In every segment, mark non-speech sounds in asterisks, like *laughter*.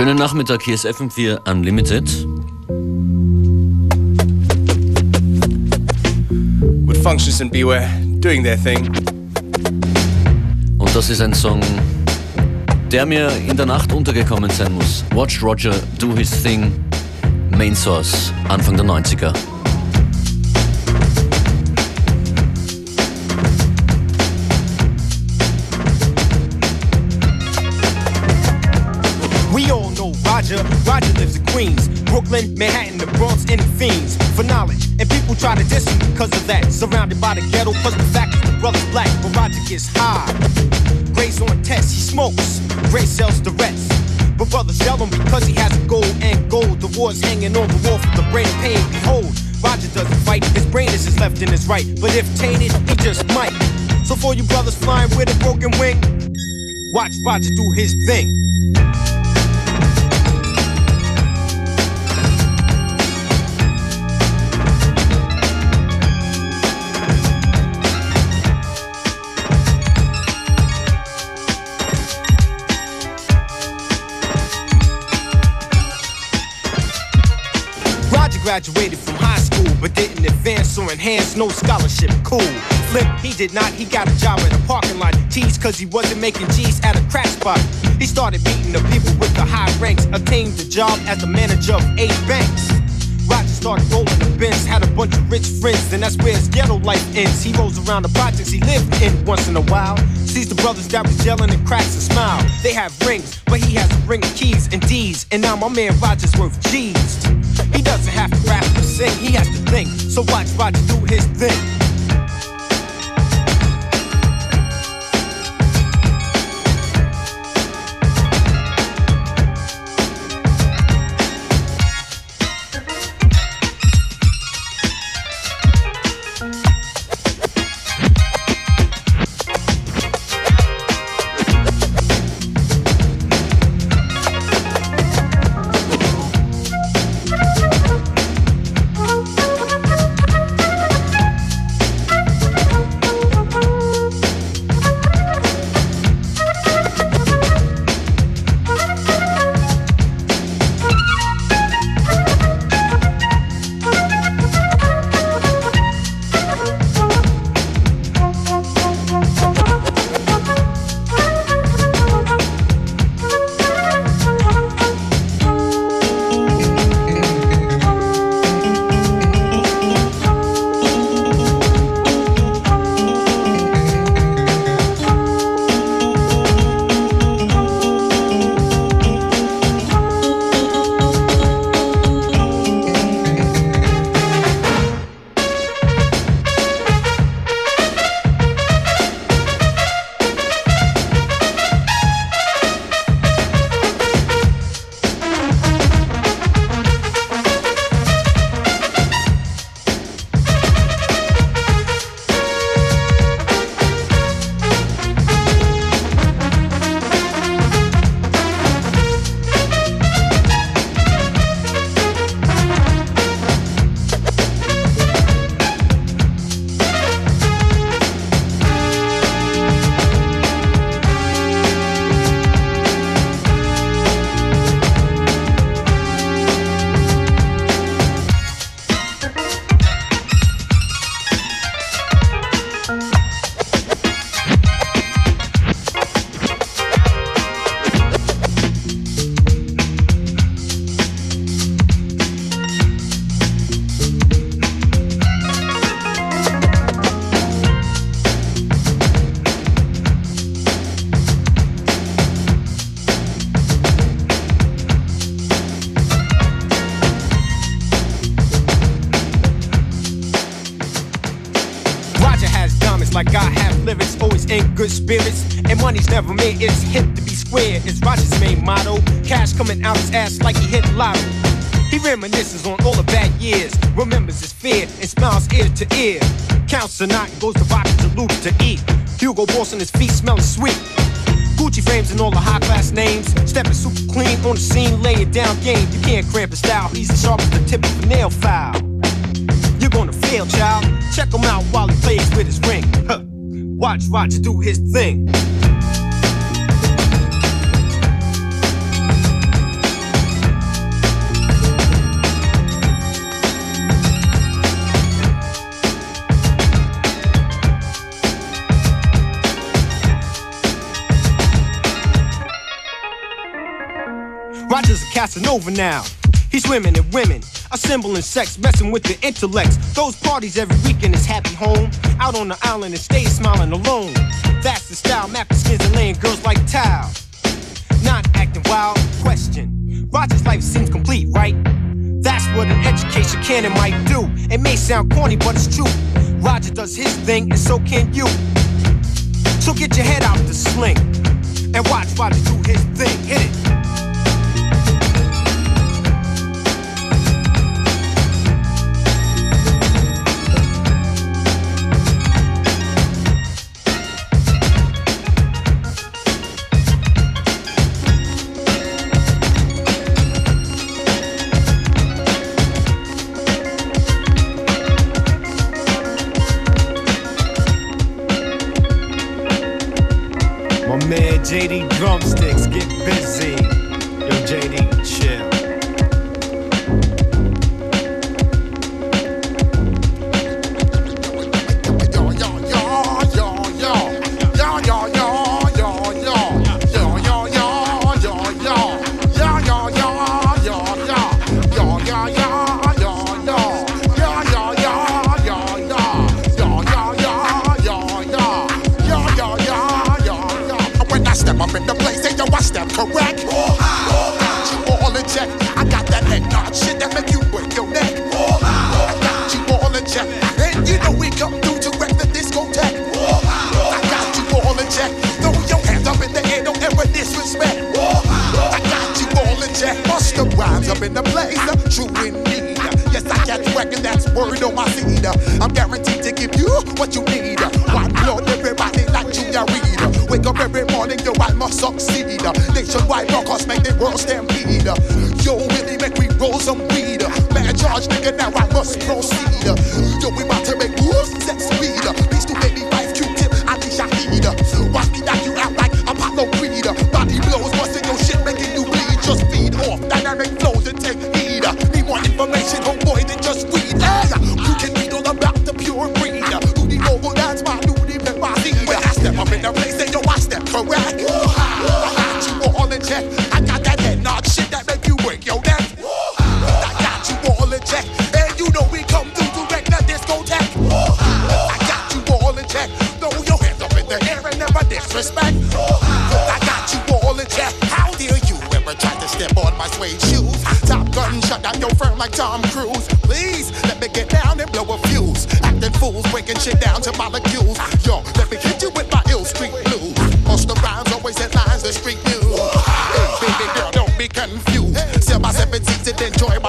Schönen Nachmittag, hier ist FM4 Unlimited. With Functions and Beware doing their thing. Und das ist ein Song, der mir in der Nacht untergekommen sein muss. Watch Roger do his thing. Main Source, Anfang der 90er. Roger, Roger lives in Queens, Brooklyn, Manhattan, the Bronx, and the fiends for knowledge. And people try to diss him because of that. Surrounded by the ghetto, plus the fact that the brother's black, but Roger gets high. Gray's on test, he smokes. Gray sells the rest. But brothers yell him because he has a gold and gold. The war's hanging on the wall for the brain of pain. Behold, Roger doesn't fight. His brain is his left and his right. But if tainted, he just might. So for you brothers flying with a broken wing, watch Roger do his thing. Graduated from high school, but didn't advance or enhance no scholarship. Cool. Flip, he did not. He got a job at a parking lot. Teased cause he wasn't making G's at a crack spot. He started beating the people with the high ranks. Obtained the job as the manager of eight banks. Roger started rolling the bins, had a bunch of rich friends, and that's where his ghetto life ends. He rolls around the projects he lived in once in a while. Sees the brothers that was yelling and cracks a smile. They have rings, but he has a ring of keys and D's. And now my man Roger's worth G's. He doesn't have to rap or sing, he has to think. So watch Roger do his thing. watch Roger do his thing. Roger's a Casanova now. He's swimming at women assembling sex, messing with the intellects. Those parties every weekend is happy home. Out on the island and stay smiling alone. That's the style, mapping skins and laying girls like tile. Not acting wild, question. Roger's life seems complete, right? That's what an education can and might do. It may sound corny, but it's true. Roger does his thing, and so can you. So get your head out the sling and watch Roger do his thing. Hit it. 180 drumsticks, get busy.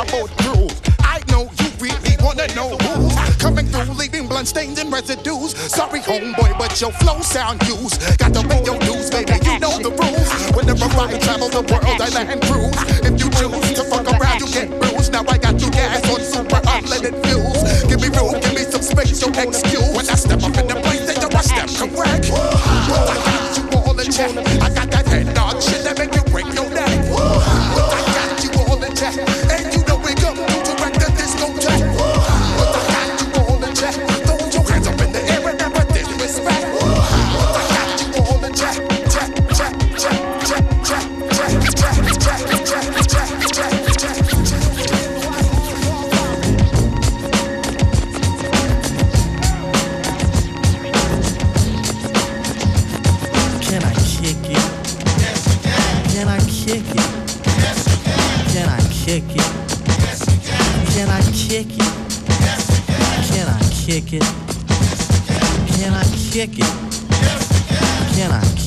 I know you really wanna know who's coming through, leaving blunt stains and residues. Sorry, homeboy, but your flow sound used. Got to pay your dues, baby. You know the rules. Whenever I travel the world, I land cruise. If you choose to fuck around, you get bruised. Now I got you gas on super unleaded fuels. Give me room, give me some space, your excuse. When I step up in the place, they rush step correct.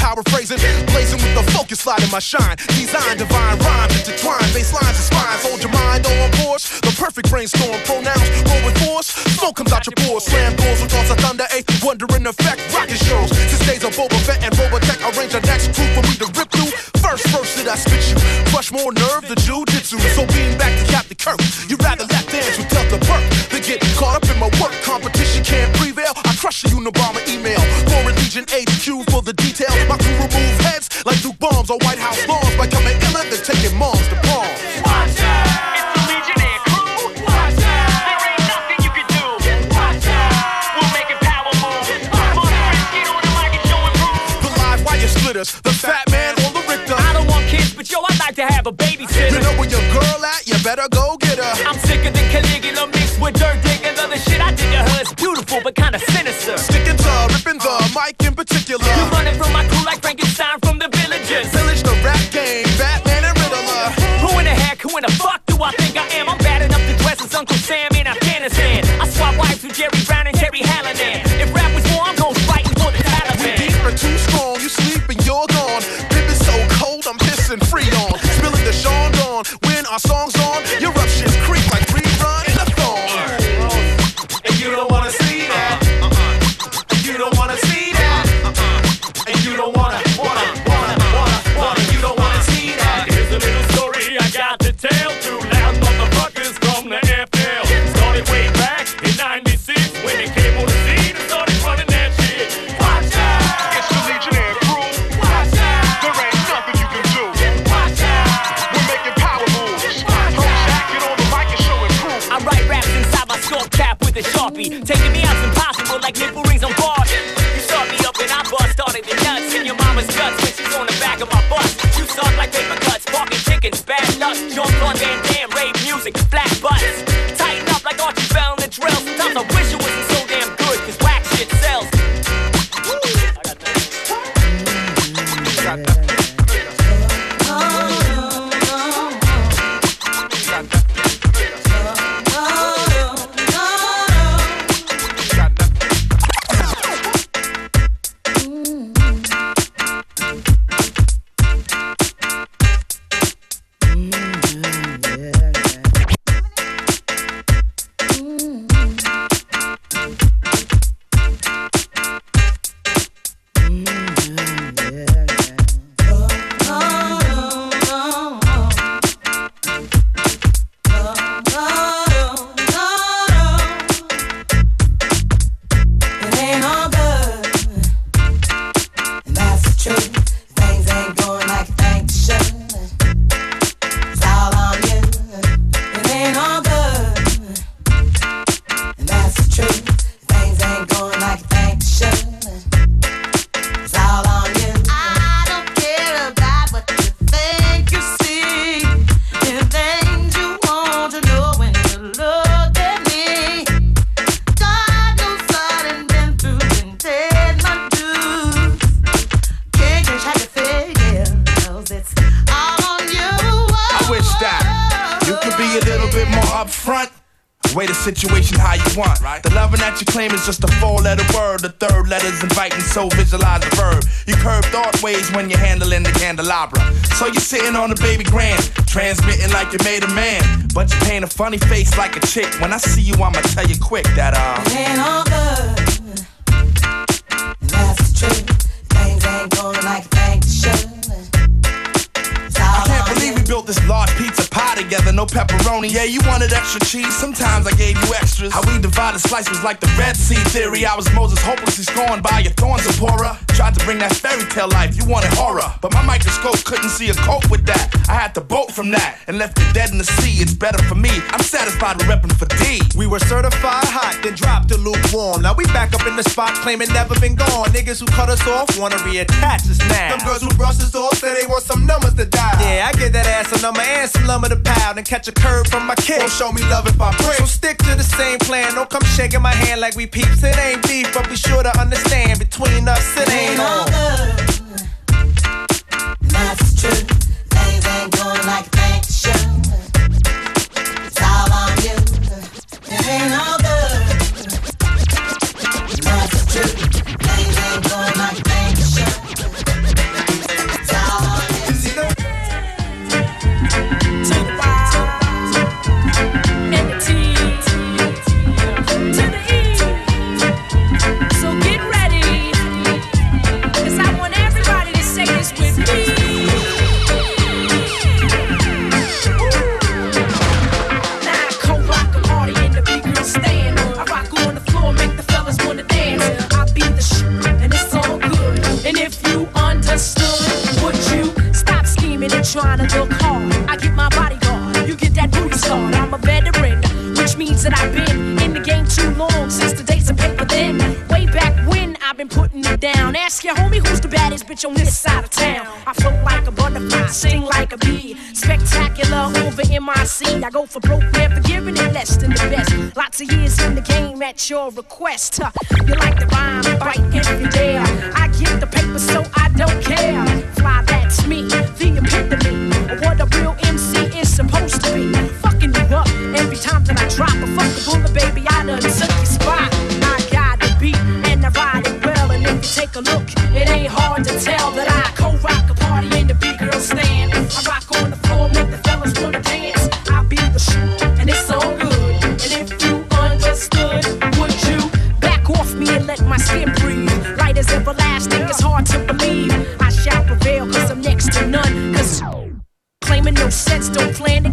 paraphrasing, blazing with the focus light in my shine. Design divine rhymes intertwine, bass lines and spines. Hold your mind on course, the perfect brainstorm. Pronouns roll with force, smoke comes out your pores. Slam doors with thoughts of thunder, a wondering effect. Rocket shows, this day's a Boba Fett and Robotech. Arrange a next crew for me to rip through. First verse that I spit you, crush more nerve than jujitsu. So being back to Captain Kirk, you rather lap dance with Delta Burke than get caught up in my work. Competition can't prevail. I crush the Unabomber email. Foreign Legion 8 The fat man on the Richter. I don't want kids, but yo, I'd like to have a babysitter. You know where your girl at? You better go get her. I'm sicker than Caligula mixed with dirt digging. The shit I did to her is beautiful, but kinda sinister. Sticking to ripping the mic in particular. You running from my crew like Frankenstein from the villagers. Village the rap game. Like you made a man. But you paint a funny face like a chick. When I see you, I'ma tell you quick that, uh. It ain't all good. And that's the truth. Things ain't going like they should. I can't believe we built this large pizza pie together, no pepperoni. Yeah, you wanted extra cheese, sometimes I gave you extras. How we divided slices was like the Red Sea theory. I was Moses hopelessly scorned by your thorns, Zipporah. Tried to bring that fairy tale life, you wanted horror. But my microscope couldn't see a cope with that. I had to bolt from that and left it dead in the sea. It's better for me. I'm satisfied with repping for D. We were certified hot, then dropped to lukewarm. Now we back up in the spot, claiming never been gone. Niggas who cut us off wanna reattach us now. Them girls who brush us off say they want some numbers to dial. Yeah, I get that ass a number and some lumber to pound and catch a curve from my kick. Won't show me love if I break. So stick to the same plan. Don't come shaking my hand like we peeps. It ain't beef, but be sure to understand between us It ain't all on. That's truth. Things ain't going like they should. It's all on you. It ain't all good. That's the look hard? I get my bodyguard, you get that booty start. I'm a veteran, which means that I've been in the game too long since the days of paper thin. Way back when I've been putting it down. Ask your homie who's the baddest bitch on this side of town. I float like a butterfly, sing like a bee. Spectacular over MIC. I go for broke, never giving it less than the best. Lots of years in the game at your request. Huh. You like the rhyme, bite you dare. I get the paper, so I don't care. Fly, that's me, the epitome what a real MC is supposed to be. Fucking you up every time that I drop a fucking bullet, baby. I done took your spot. I got the beat and I ride it well. And if you take a look, it ain't hard to tell that sense, don't plan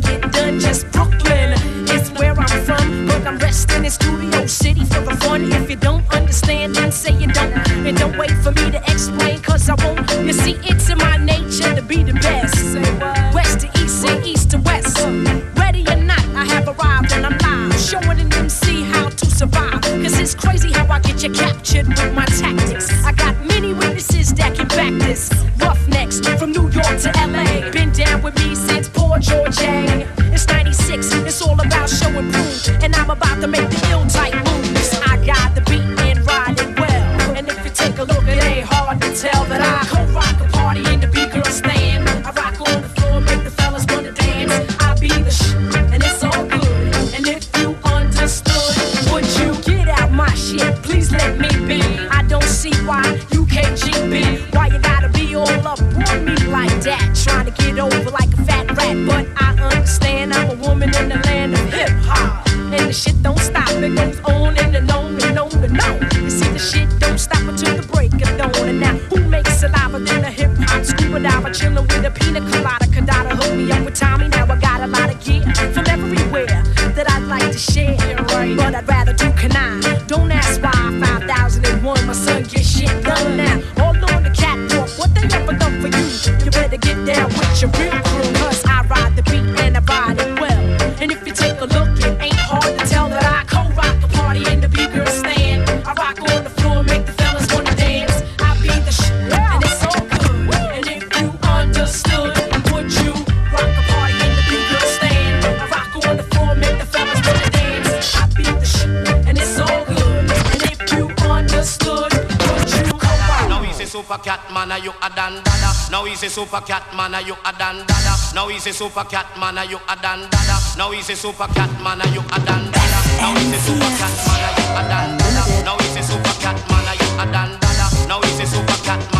see why you can't GB. Why you gotta be all up on me like that? Trying to get over like he's a super cat man, are you a Don Dada? Now he's a super cat man, are you a Don Dada? Now he's a super cat man, are you a Don Dada? Now he's a super cat man, are you a Don Dada? Now he's a super cat man, are you a Don Dada? Now he's a super cat man,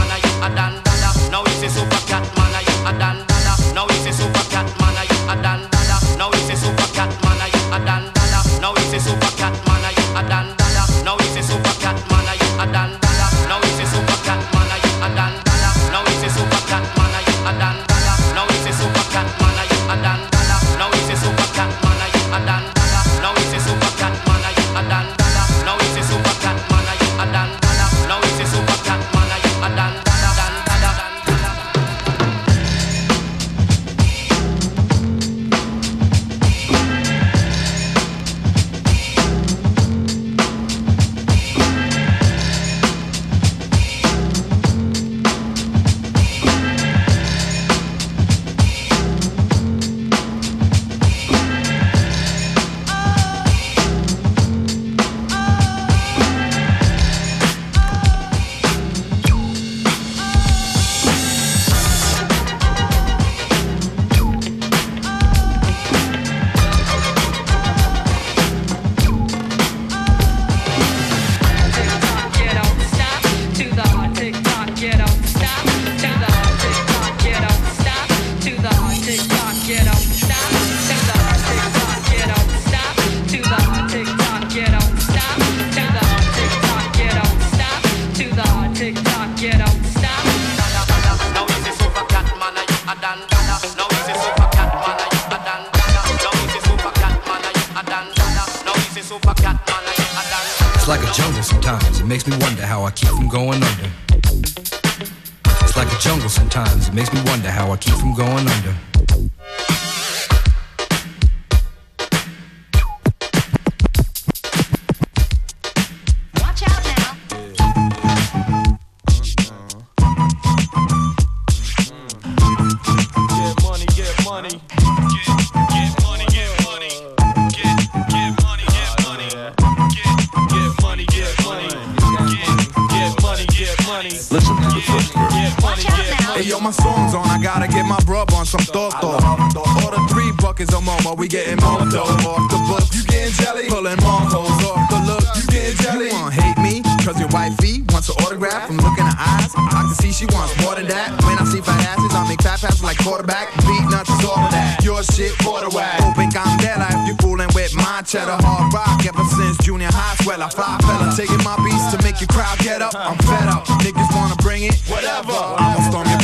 money. Yo, my song's on. I gotta get my brub on some Thorpe All the three buckets of momo. We getting dough off the books. You getting jelly? Pulling more hoes off the look. You getting jelly? You wanna hate me? Cause your wifey wants an autograph from looking in her eyes. I can see she wants more than that. When I see fat asses, I make fat passes like quarterback. Beatnuts is all of that. Your shit, quarter whack. Open candela if you fooling with my cheddar hard rock. Ever since junior high, swell I fly fella. Taking my beats to make your crowd get up. I'm fed up. Niggas wanna bring it? Whatever. I'ma storm your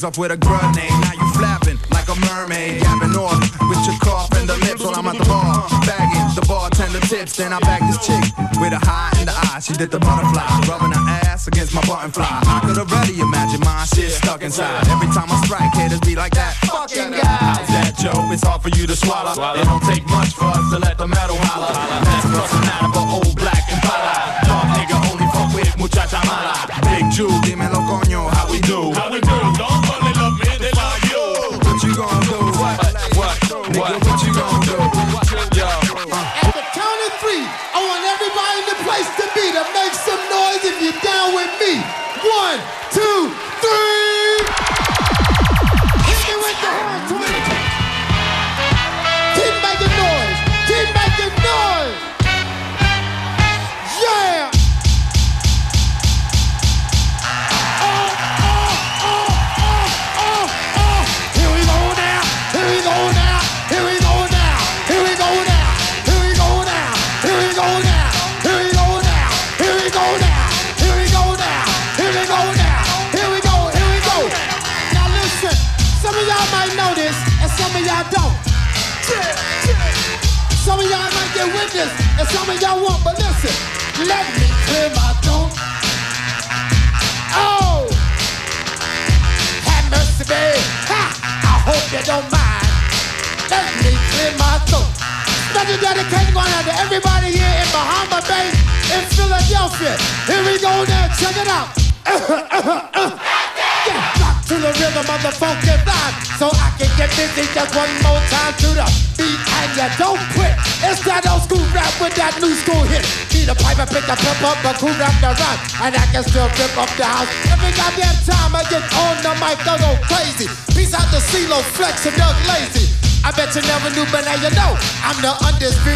legs off with a grenade. Now you flapping like a mermaid. Yapping off with your cough and the lips while I'm at the bar. Bagging the bartender tips. Then I bag this chick with a high in the eye. She did the butterfly. Rubbing her ass against my button fly. I could already imagine my shit stuck inside. Every time I strike, haters be like that. Fucking guy. How's that, Joe? It's hard for you to swallow. It don't take much for us to let the metal holler. That's crossing out of a old black and Dog nigga only fuck with muchacha mala. Big Jew, dímelo coño, how we do? How we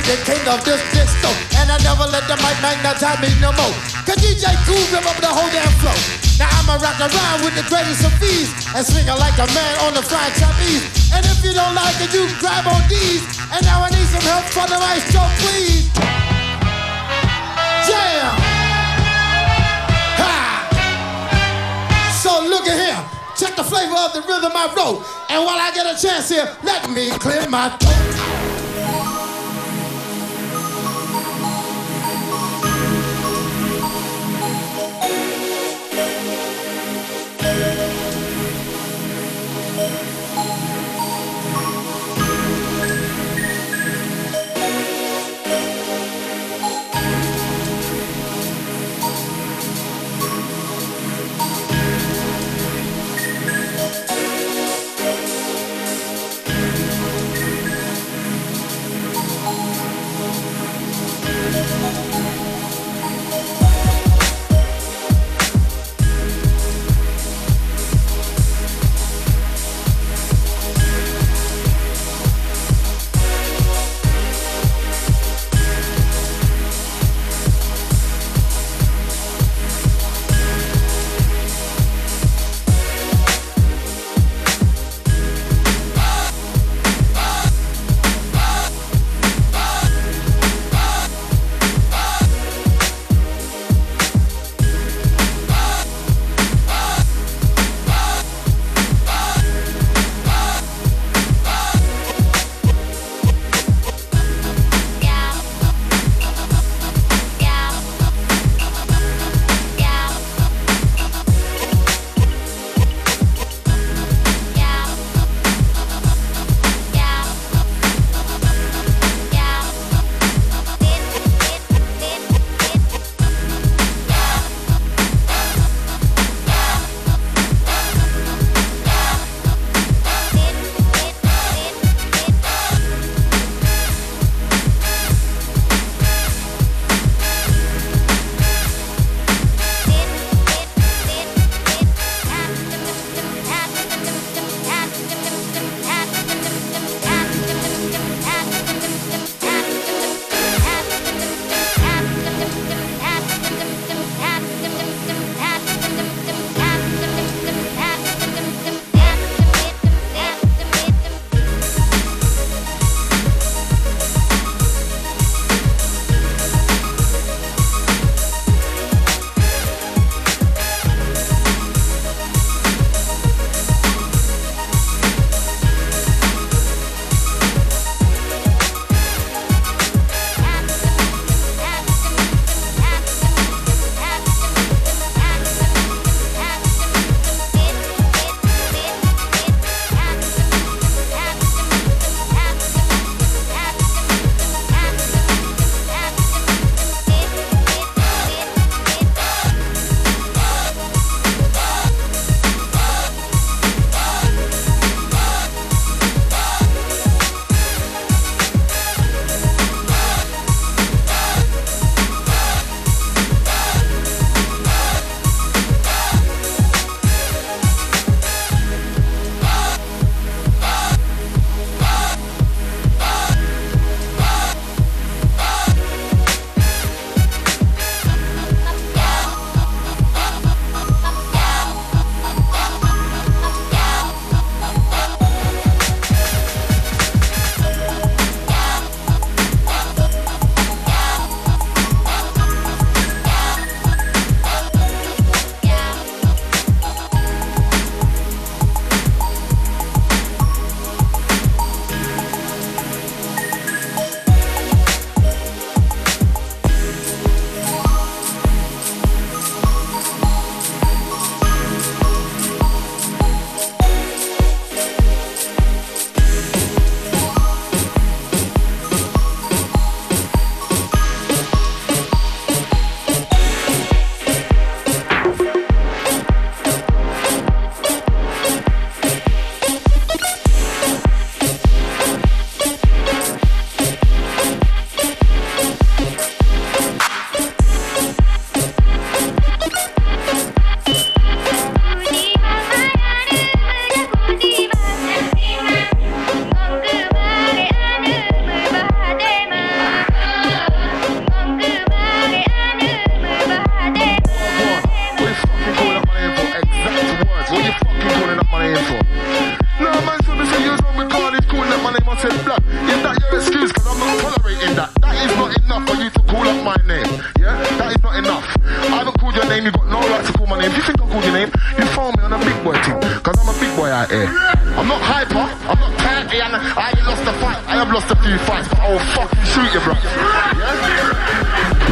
undisputed king of this disco. And I never let the mic magnetize me no more. Cause DJ Kool rip up the whole damn flow. Now I'ma rock around with the greatest of ease. And swing it like a man on the fried Chinese. And if you don't like it, you can grab on these. And now I need some help from the maestro, please. Yeah! Ha! So look at here. Check the flavor of the rhythm I wrote. And while I get a chance here, let me clear my throat.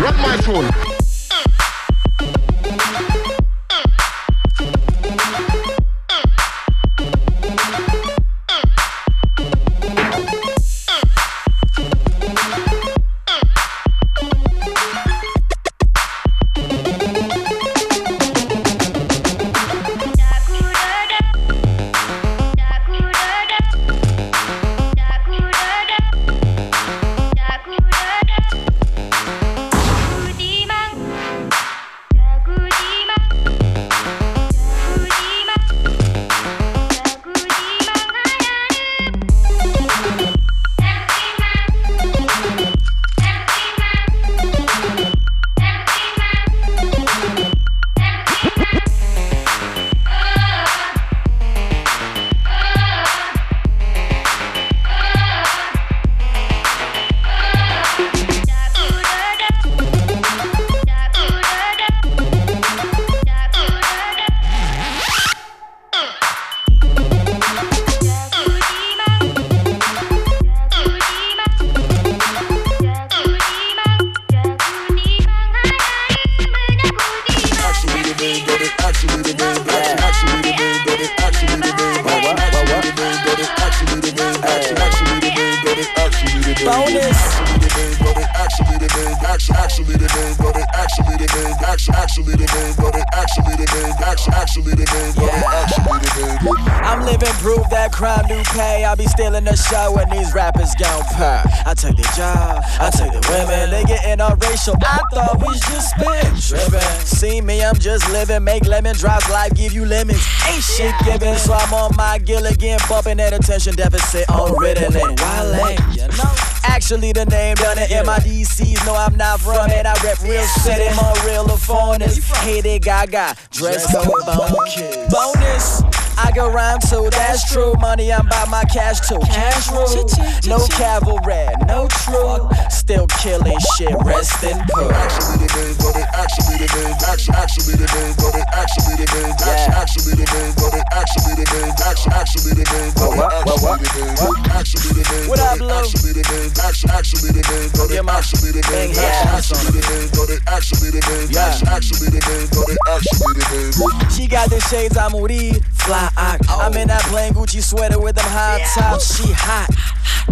Run my phone. Rappers gon' pay. I take the job, I take the women. They getting all racial. I thought we just spit trippin'. See me, I'm just living. Make lemon drops, life give you lemons. Ain't shit given, so I'm on my Gilligan, bumping at attention deficit on Ritalin. Wale, you know. Actually, the name done it. MIDCs, no, I'm not from it. I rep real city, more real of foreigners. They gaga, dress code bonus. Bonus. I can rhyme too, that's true. Money, I'm by my cash too. Cash rule. No cavalry, no true. Still killing shit, rest in peace. Actually the name got it. Actually the name. Actually actually the name got it. Actually the name. Actually the name got it. Actually the name. Actually actually the name got it. Actually the name. Actually the name. What up, Lou? Actually the name. Actually actually the name got it. Actually the name. Actually the name got it. Actually the name. Actually the name got it. Actually the name. She got the shades I'm read, fly ock. I'm in that plain Gucci sweater with them high tops. She hot,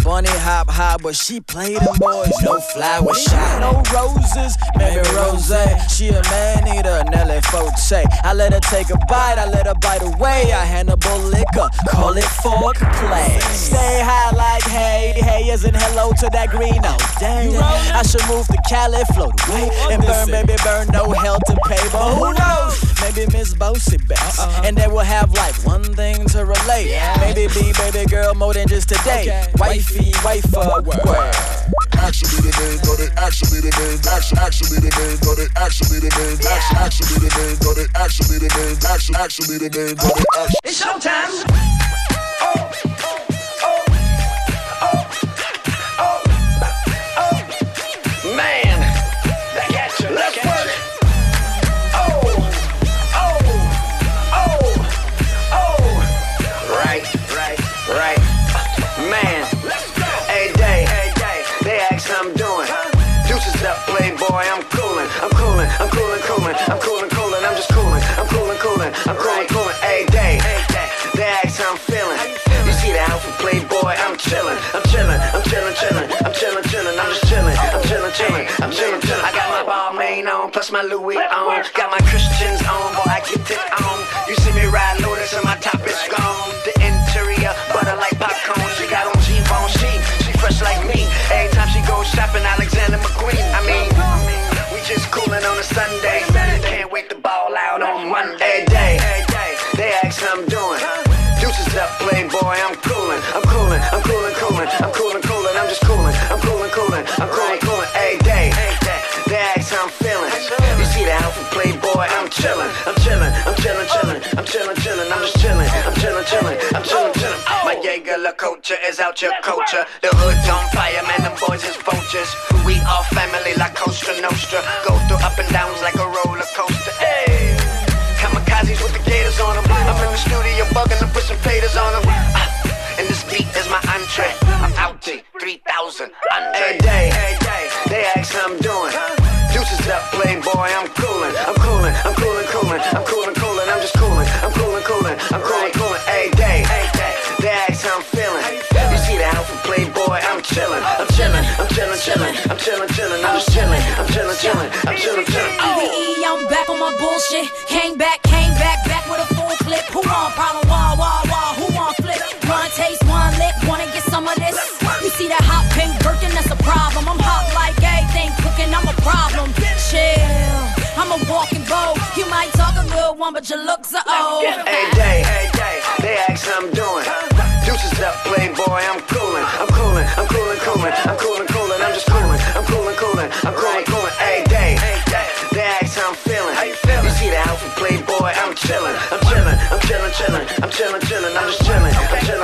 bunny hop high, but she play them boys. No flower shot, no roses, maybe rose. She a man eater, Nelly Furtado. I let her take a bite, I let her bite away. I Hannibal Lecter, call it fork play. Stay high like hey, hey isn't hello to that green. Oh dang, I should move to Cali, float away and burn, baby, burn. No hell to pay, but who knows? Maybe Miss Bossy Bass, and they will have like one thing to relate. Maybe be baby girl more than just today. Wifey, wife, uh, word. Actually the name got it. Actually the name. Actually actually the name got it. Actually the name. Actually actually the name got it. Actually the name. Actually actually the name got it. Actually. It's showtime. I'm chillin', I'm chillin', chillin'. I got my Balmain on, plus my Louis on, got my Christians on, boy I get it on. You see me ride Lotus and my top is gone. The interior butter like popcorn. She got on G-bone, she she fresh like me. Every time she goes shopping, Alexander McQueen. I mean, we just coolin' on a Sunday. Can't wait to ball out on Monday. Day, they ask how I'm doing. Deuces up, playboy. I'm coolin', I'm coolin', I'm coolin', coolin', I'm coolin', coolin', I'm just coolin', I'm coolin', coolin', I'm coolin', regular culture is out your culture. The hood's on fire, man, them boys is vultures. We are family like Costa Nostra. Go through up and downs like a roller coaster. Hey, kamikazes with the gators on them. I'm in the studio bugging and put some faders on them. Ah, and this beat is my entree. I'm out to 3,000 Every day, they ask how I'm doing. Deuces up, playboy, I'm coolin', I'm coolin', I'm coolin', coolin', I'm coolin'. On bullshit. Came back, came back, back with a full clip. Who want problem? Wah, wah, wah. Who want flip? One taste, one lick. Wanna get some of this? You see that hot pink Birkin? That's a problem. I'm hot like everything cooking. I'm a problem. Chill. I'm a walking bow. You might talk a good one, but your looks are old. Every day, they ask how I'm doing. Deuces up, playboy, I'm cooling, I'm cooling, I'm cooling, cooling, I'm cooling,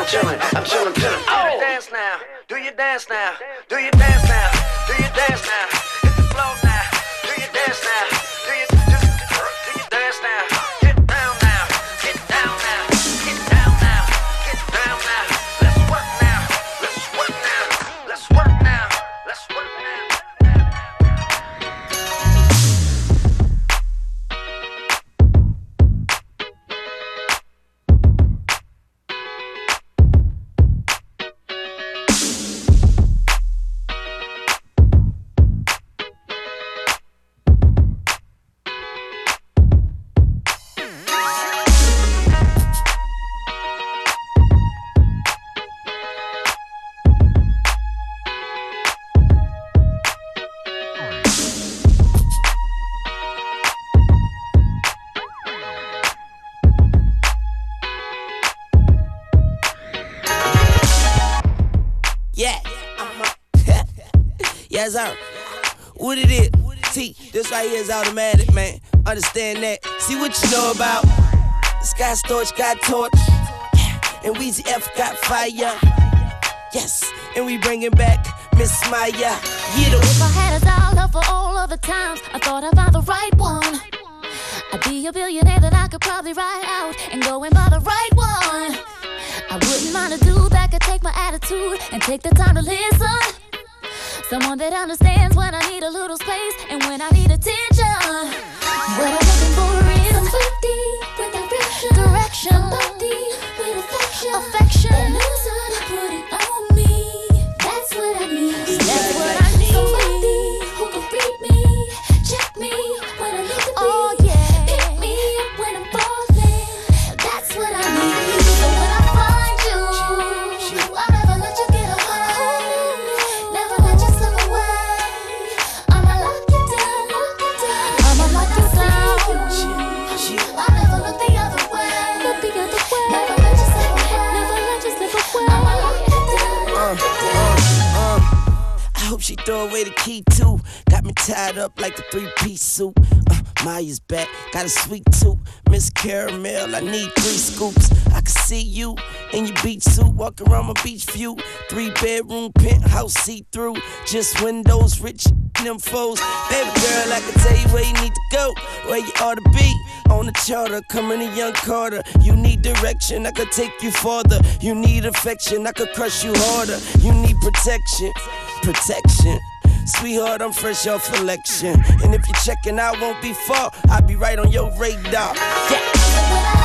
I'm chilling, I'm chilling, chilling. Do oh. you dance now? Do you dance now? Do you dance yes, sir. What it is? T, this right here is automatic, man. Understand that. See what you know about. Scott Storch got torch. Yeah. And Weezy F got fire. Yes, and we bringing back Miss Mya. Yeah, her. If I had a dollar for all of the times I thought I found the right one, I'd be a billionaire that I could probably ride out and go and buy the right one. I wouldn't mind a dude that could take my attitude and take the time to listen. Someone that understands when I need a little space and when I need attention. What I'm looking for is somebody with direction, direction, somebody with affection, affection. That knows how to put it throw away the key too. Got me tied up like a three piece suit. Uh, Mya's back, got a sweet tooth. Miss Caramel, I need three scoops. I can see you in your beach suit, walking around my beach view. Three bedroom penthouse, see through. Just windows, rich them foes. Baby girl, I can tell you where you need to go, where you ought to be. On the charter, coming to young Carter. You need direction, I could take you farther. You need affection, I could crush you harder. You need protection, protection. Sweetheart, I'm fresh off election. And if you're checking, I won't be far. I'll be right on your radar. Yeah.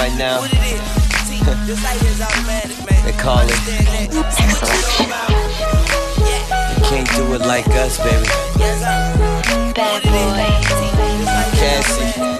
Right now? they call it. You can't do it like us, baby. Bad boy. Can't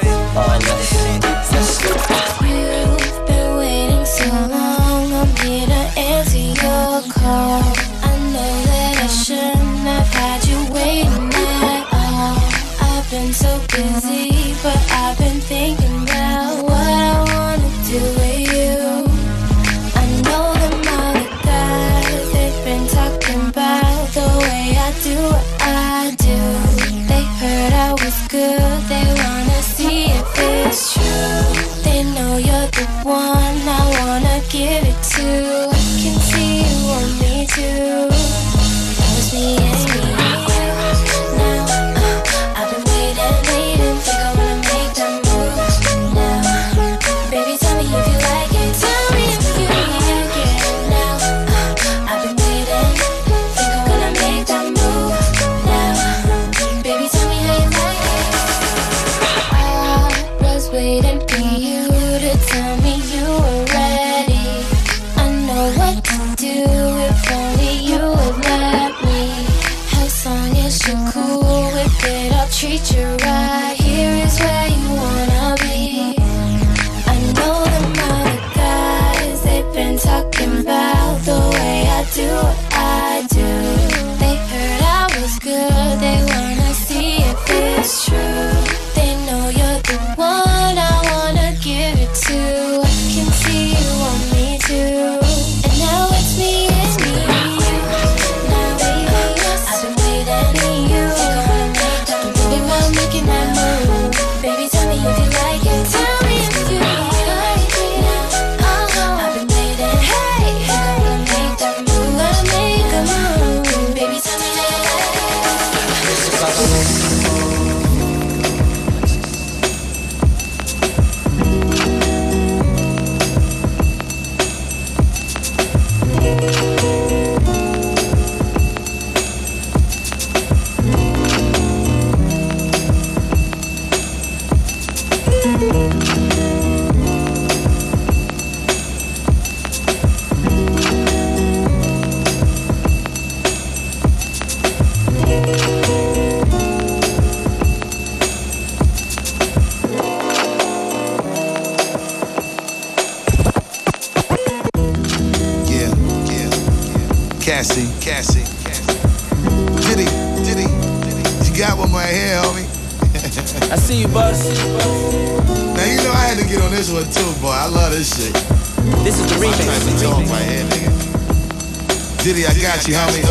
You, homie.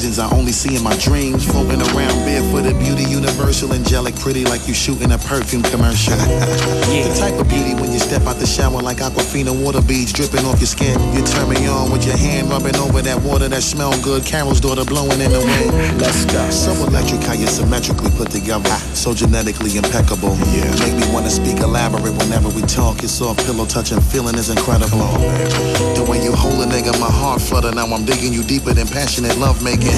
Visions I only see in my dreams. Floating around barefooted, beauty universal, angelic, pretty like you shooting a perfume commercial. *laughs* The type of beauty when you step out the shower like Aquafina water beads dripping off your skin. You turn me on with your hand rubbing over that water that smell good. Carol's daughter blowing in the wind. Let's go. So electric how you're symmetrically put together. So genetically impeccable. Yeah. Make me wanna speak elaborate whenever we talk. Your soft pillow touching feeling is incredible. Oh, the way you hold a nigga, my heart flutter. Now I'm digging you deeper than passionate love making.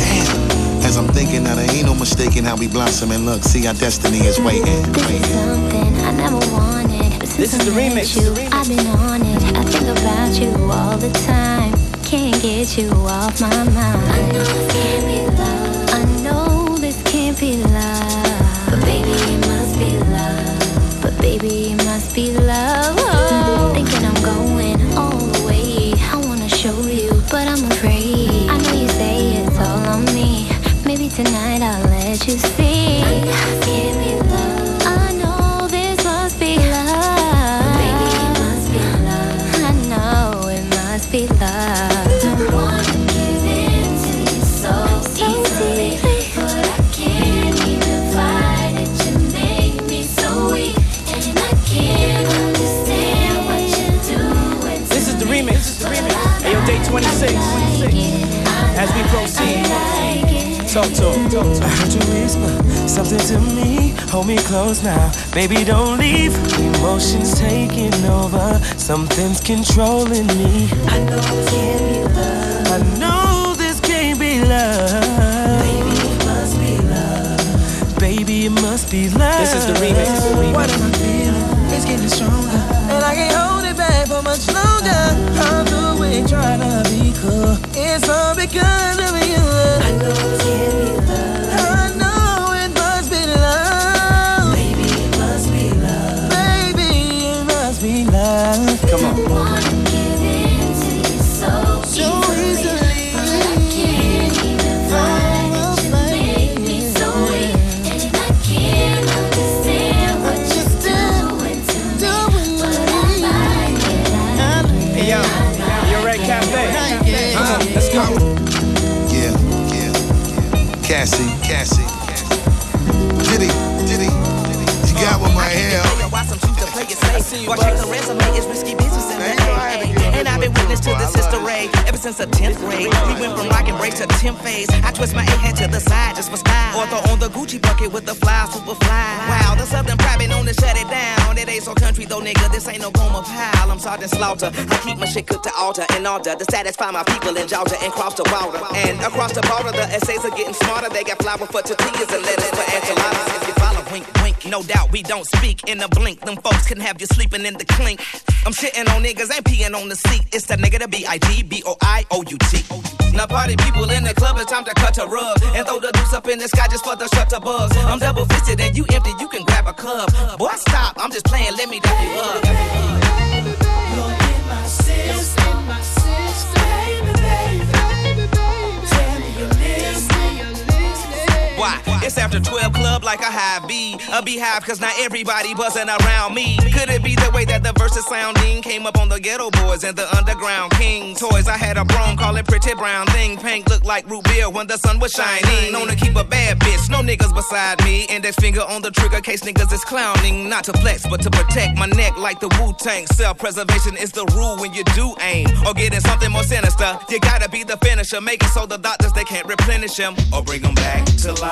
As I'm thinking that there ain't no mistaking how we blossom and look. See our destiny is waiting. Something I never wanted. But since This is the I met remix. You, I've been on it. I think about you all the time. Can't get you off my mind. I know this can't be love. I know this can't be love. But baby, it must be love. But baby, it must be love. Oh, thinking I'm going tonight I'll let you see. Know this love. I know this must be love. Baby, it must be love. I know it must be love. Wanna give in to you so easily, but I can't even fight it. You make me so weak, and I can't understand what you're doing. This is the remix. Day 26. As we proceed, talk to him. Talk to I heard you whisper something to me. Hold me close now, baby. Don't leave. Emotions taking over. Something's controlling me. I know this can't be love. I know this can't be love. Baby, it must be love. Baby, it must be love. This is the remix. What am I feeling? It's getting stronger, for much longer. I'm the way trying to be cool. It's all because of you. I know this can't be love. I'm Slaughter. I keep my shit cooked to altar in order to satisfy my people in Georgia and cross the water. And across the border, the essays are getting smarter. They got flour for tortillas and lettuce for enchiladas. If you follow, wink, wink. No doubt we don't speak in a blink. Them folks can have you sleeping in the clink. I'm shitting on niggas, and peeing on the seat. It's the nigga, the B-I-G, B-O-I-O-U-T. Now party people in the club, it's time to cut a rug and throw the deuce up in the sky just for the shutterbugs. I'm double fisted and you empty, you can grab a cup. Boy, stop, I'm just playing, let me dap you up. My system, my system, baby, baby, Why? It's after 12 club like a high B. A beehive cause not everybody buzzing around me. Could it be the way that the verses sounding came up on the Geto Boys and the underground king toys? I had a broom call it pretty brown thing. Pink looked like root beer when the sun was shining. Known to keep a bad bitch, no niggas beside me. Index finger on the trigger case niggas is clowning. Not to flex, but to protect my neck like the Wu Tang. Self preservation is the rule when you do aim. Or getting something more sinister. You gotta be the finisher. Make it so the doctors they can't replenish him. Or bring them back to life.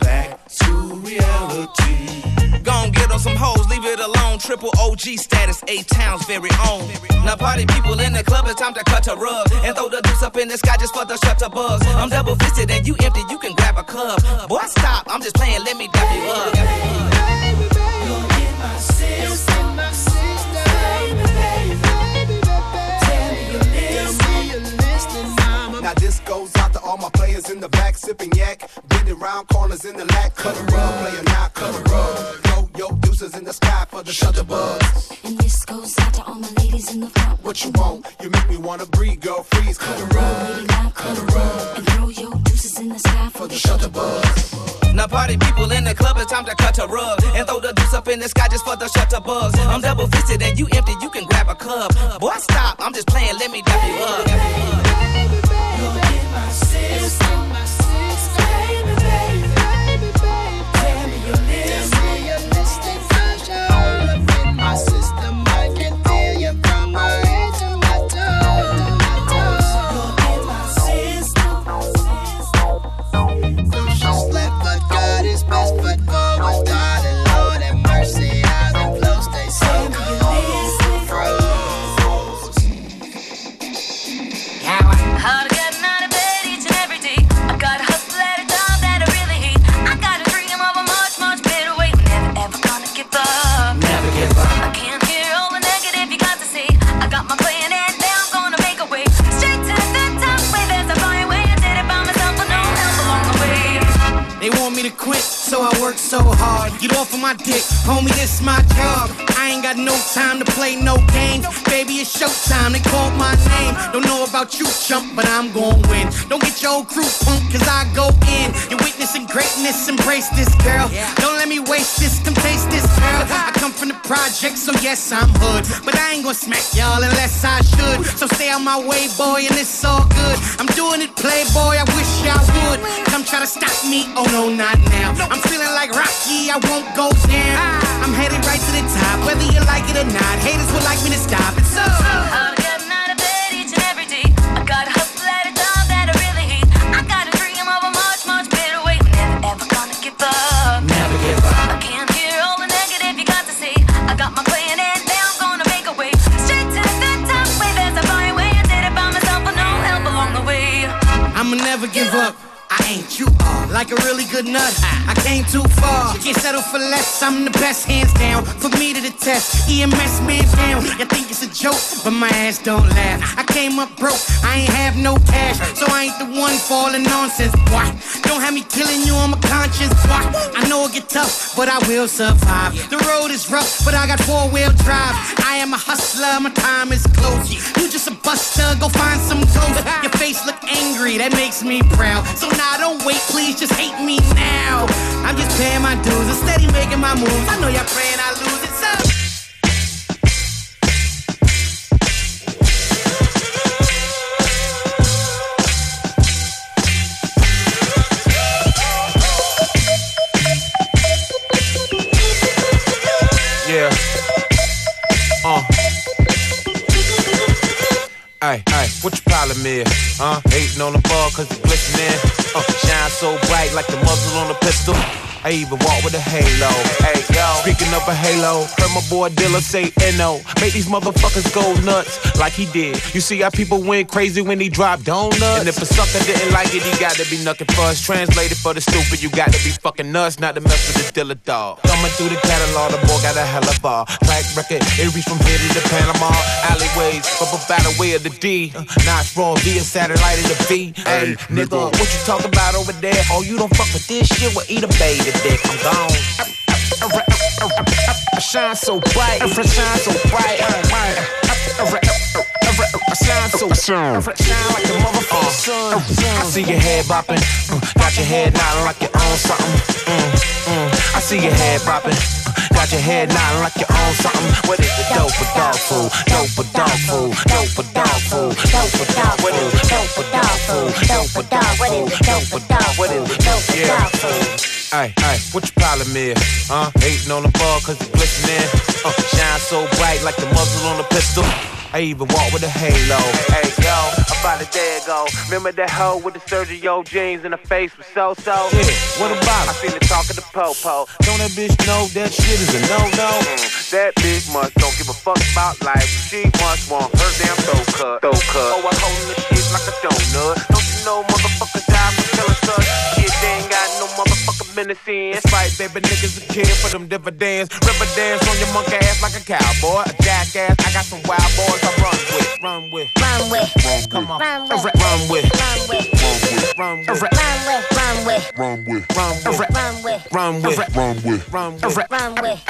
Back to reality. Gon' get on some hoes, leave it alone. Triple OG status, A-Town's very own. Now party people in the club, it's time to cut a rug and throw the deuce up in the sky just for the shutterbugs. I'm double fisted and you empty, you can grab a cup. Boy, stop, I'm just playing, let me dap you up. You're in my system, my system, baby, baby, baby. Now this goes out to all my players in the back sipping yak, bending round corners in the lack. Cut a rug, player not cut a rug. Yo, yo, deuces in the sky for the shutterbugs. And this goes out to all my ladies in the front. What you want? You make me wanna breathe, girl. Freeze, cut a rug, Lady, now cut a rug and throw your deuces in the sky for the shutterbugs. Now party people in the club, it's time to cut a rug and throw the deuce up in the sky just for the shutter buzz. I'm double fisted and you empty, you can grab a cup. Boy, stop, I'm just playing, let me dap you up. You're in my system, my system, my dick, homie, this my job. Got no time to play no games. Baby, it's showtime, they called my name. Don't know about you, chump, but I'm gon' win. Don't get your crew punk, cause I go in. You're witnessing greatness, embrace this girl. Don't let me waste this, come taste this girl. I come from the project, so yes, I'm hood. But I ain't gon' smack y'all unless I should. So stay on my way, boy, and it's all good. I'm doing it, playboy, I wish y'all would. Come try to stop me, oh no, not now. I'm feeling like Rocky, I won't go down. I'm headed right to the top, whether you like it or not. Haters would like me to stop it, so. Like a really good nut. I came too far. Can't settle for less. I'm the best, hands down. For me to the test. EMS man down. You think it's a joke, but my ass don't laugh. I came up broke. I ain't have no cash, so I ain't the one falling nonsense. Why? Don't have me killing you on my conscience. Why? I know it get tough, but I will survive. The road is rough, but I got four wheel drive. I am a hustler. My time is close. You just a buster. Go find some toast. Your face look angry. That makes me proud. So now don't wait, please just hate me now. I'm just paying my dues and steady making my moves. I know y'all praying I lose it, problem is? Huh? Hating on the ball cause it's glistening. Uh, shine so bright like the muzzle on a pistol. I even walk with a halo. Hey, yo. Speaking of a halo, heard my boy Dilla say NO. Make these motherfuckers go nuts like he did. You see how people went crazy when he dropped donuts? And if a sucker didn't like it, he got to be knucking for us. Translated for the stupid, you got to be fucking nuts, not to mess with the Dilla dog. Coming through the catalog, the boy got a hell of a track record. It reached from here to the Panama alleyways, but by the way of the D. Uh, Notch raw via satellite of the V. Hey, nigga, what you talk about over there? Oh, you don't fuck with this shit? Well, eat a baby dick. I'm gone. I shine so bright. I shine so bright. I shine so shine like a motherfucker. I see your head bopping, got your head nodding like you own something. Mm, mm. I see your head bopping. Got your head nodding like you own something. What is it? Dope or dog food? Dope or dog food? Dope or dog food? Dope or dog food. What is it? Dope or dog food? Dope or dog it? Dope or dog What is it? Dope or dog food? Hey, hey, what your problem is? Huh? Hating on the ball cause it's glistening. Uh, shine so bright like the muzzle on a pistol. I even walk with a halo. Hey, yo, about a day ago. Remember that hoe with the Sergio jeans and the face was so so? Yeah, what about it? I seen her talking to Popo. Don't that bitch know that shit is a no no? Mm, that bitch must don't give a fuck about life. She must want her damn throat cut. Throat cut. Oh, I'm holding the shit like a donut. Don't you know motherfuckers die for killing such? Shit, they ain't got no motherfucking minutes in. That's right, baby, niggas a kid for them dividends. River dance on your monkey ass like a cowboy. A jackass, I got some wild boys I run with. Run with. Run with. Come on. Run with. Run with. Run with. Run with. Run with. Run with. Run with. Run with. Run with. Run with. Run with. Run with. Run with.